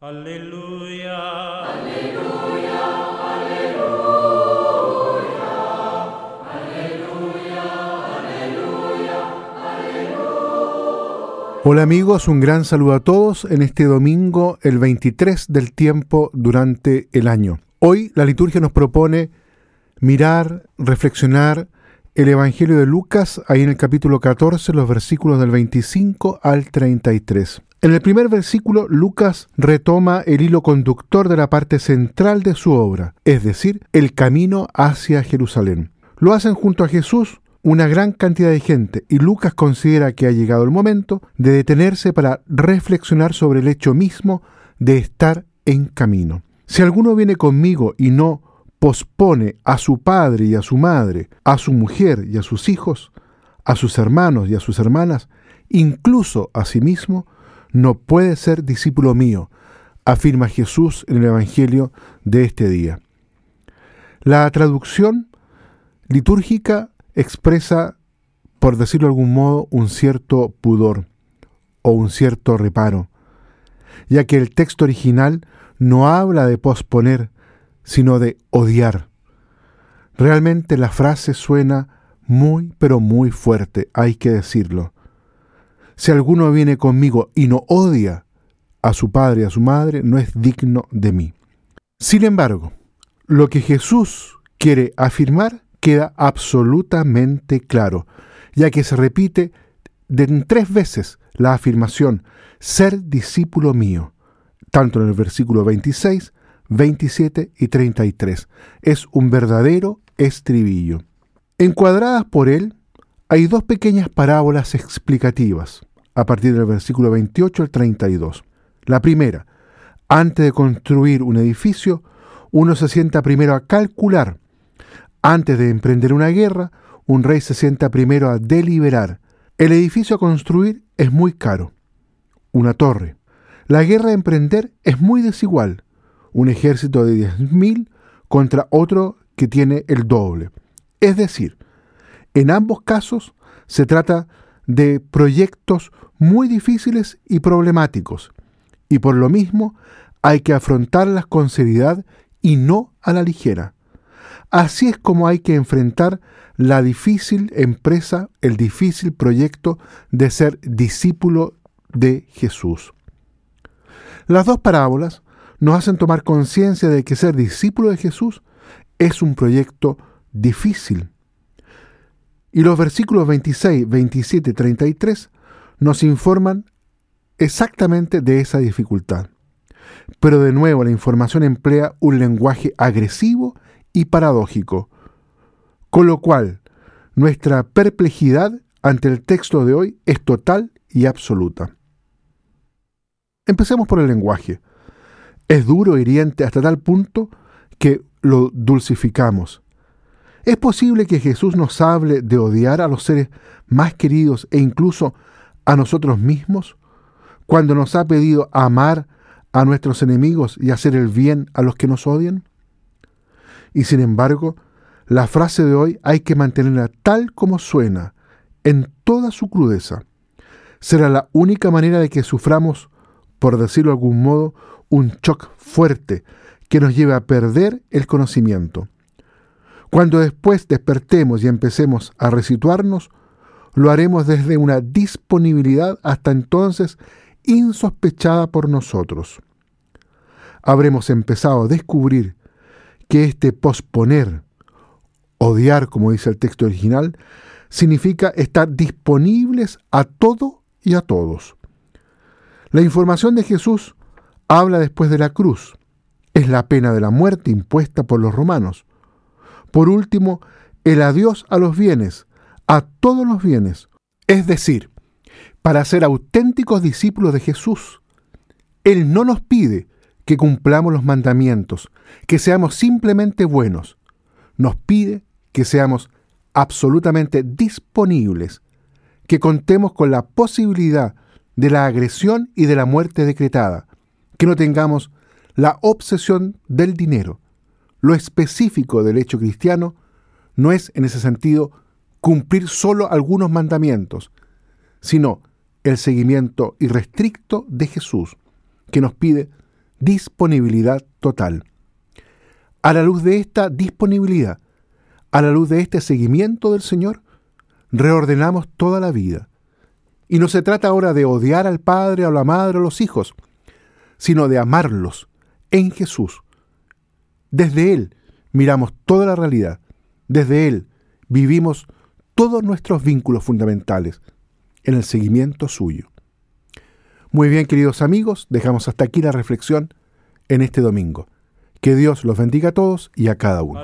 Aleluya. Aleluya, aleluya, aleluya, aleluya, aleluya. Hola amigos, un gran saludo a todos en este domingo, el 23 del tiempo durante el año. Hoy la liturgia nos propone mirar, reflexionar el Evangelio de Lucas, ahí en el capítulo 14, los versículos del 25 al 33. En el primer versículo, Lucas retoma el hilo conductor de la parte central de su obra, es decir, el camino hacia Jerusalén. Lo hacen junto a Jesús una gran cantidad de gente y Lucas considera que ha llegado el momento de detenerse para reflexionar sobre el hecho mismo de estar en camino. Si alguno viene conmigo y no pospone a su padre y a su madre, a su mujer y a sus hijos, a sus hermanos y a sus hermanas, incluso a sí mismo, no puede ser discípulo mío, afirma Jesús en el Evangelio de este día. La traducción litúrgica expresa, por decirlo de algún modo, un cierto pudor o un cierto reparo, ya que el texto original no habla de posponer, sino de odiar. Realmente la frase suena muy, pero muy fuerte, hay que decirlo. Si alguno viene conmigo y no odia a su padre y a su madre, no es digno de mí. Sin embargo, lo que Jesús quiere afirmar queda absolutamente claro, ya que se repite de tres veces la afirmación ser discípulo mío, tanto en el versículo 26, 27 y 33. Es un verdadero estribillo. Encuadradas por él, hay dos pequeñas parábolas explicativas a partir del versículo 28 al 32. La primera, antes de construir un edificio, uno se sienta primero a calcular. Antes de emprender una guerra, un rey se sienta primero a deliberar. El edificio a construir es muy caro. Una torre. La guerra a emprender es muy desigual. Un ejército de 10.000 contra otro que tiene el doble. Es decir, en ambos casos se trata de proyectos muy difíciles y problemáticos, y por lo mismo hay que afrontarlas con seriedad y no a la ligera. Así es como hay que enfrentar la difícil empresa, el difícil proyecto de ser discípulo de Jesús. Las dos parábolas nos hacen tomar conciencia de que ser discípulo de Jesús es un proyecto difícil. Y los versículos 26, 27 y 33 nos informan exactamente de esa dificultad. Pero de nuevo la información emplea un lenguaje agresivo y paradójico, con lo cual nuestra perplejidad ante el texto de hoy es total y absoluta. Empecemos por el lenguaje. Es duro hiriente hasta tal punto que lo dulcificamos. ¿Es posible que Jesús nos hable de odiar a los seres más queridos e incluso a nosotros mismos cuando nos ha pedido amar a nuestros enemigos y hacer el bien a los que nos odian? Y sin embargo, la frase de hoy hay que mantenerla tal como suena, en toda su crudeza. Será la única manera de que suframos, por decirlo de algún modo, un shock fuerte que nos lleve a perder el conocimiento. Cuando después despertemos y empecemos a resituarnos, lo haremos desde una disponibilidad hasta entonces insospechada por nosotros. Habremos empezado a descubrir que este posponer, odiar, como dice el texto original, significa estar disponibles a todo y a todos. La información de Jesús habla después de la cruz. Es la pena de la muerte impuesta por los romanos. Por último, el adiós a los bienes, a todos los bienes. Es decir, para ser auténticos discípulos de Jesús, Él no nos pide que cumplamos los mandamientos, que seamos simplemente buenos. Nos pide que seamos absolutamente disponibles, que contemos con la posibilidad de la agresión y de la muerte decretada, que no tengamos la obsesión del dinero. Lo específico del hecho cristiano no es en ese sentido cumplir solo algunos mandamientos, sino el seguimiento irrestricto de Jesús, que nos pide disponibilidad total. A la luz de esta disponibilidad, a la luz de este seguimiento del Señor, reordenamos toda la vida. Y no se trata ahora de odiar al padre, a la madre, a los hijos, sino de amarlos en Jesús. Desde Él miramos toda la realidad. Desde Él vivimos todos nuestros vínculos fundamentales en el seguimiento suyo. Muy bien, queridos amigos, dejamos hasta aquí la reflexión en este domingo. Que Dios los bendiga a todos y a cada uno.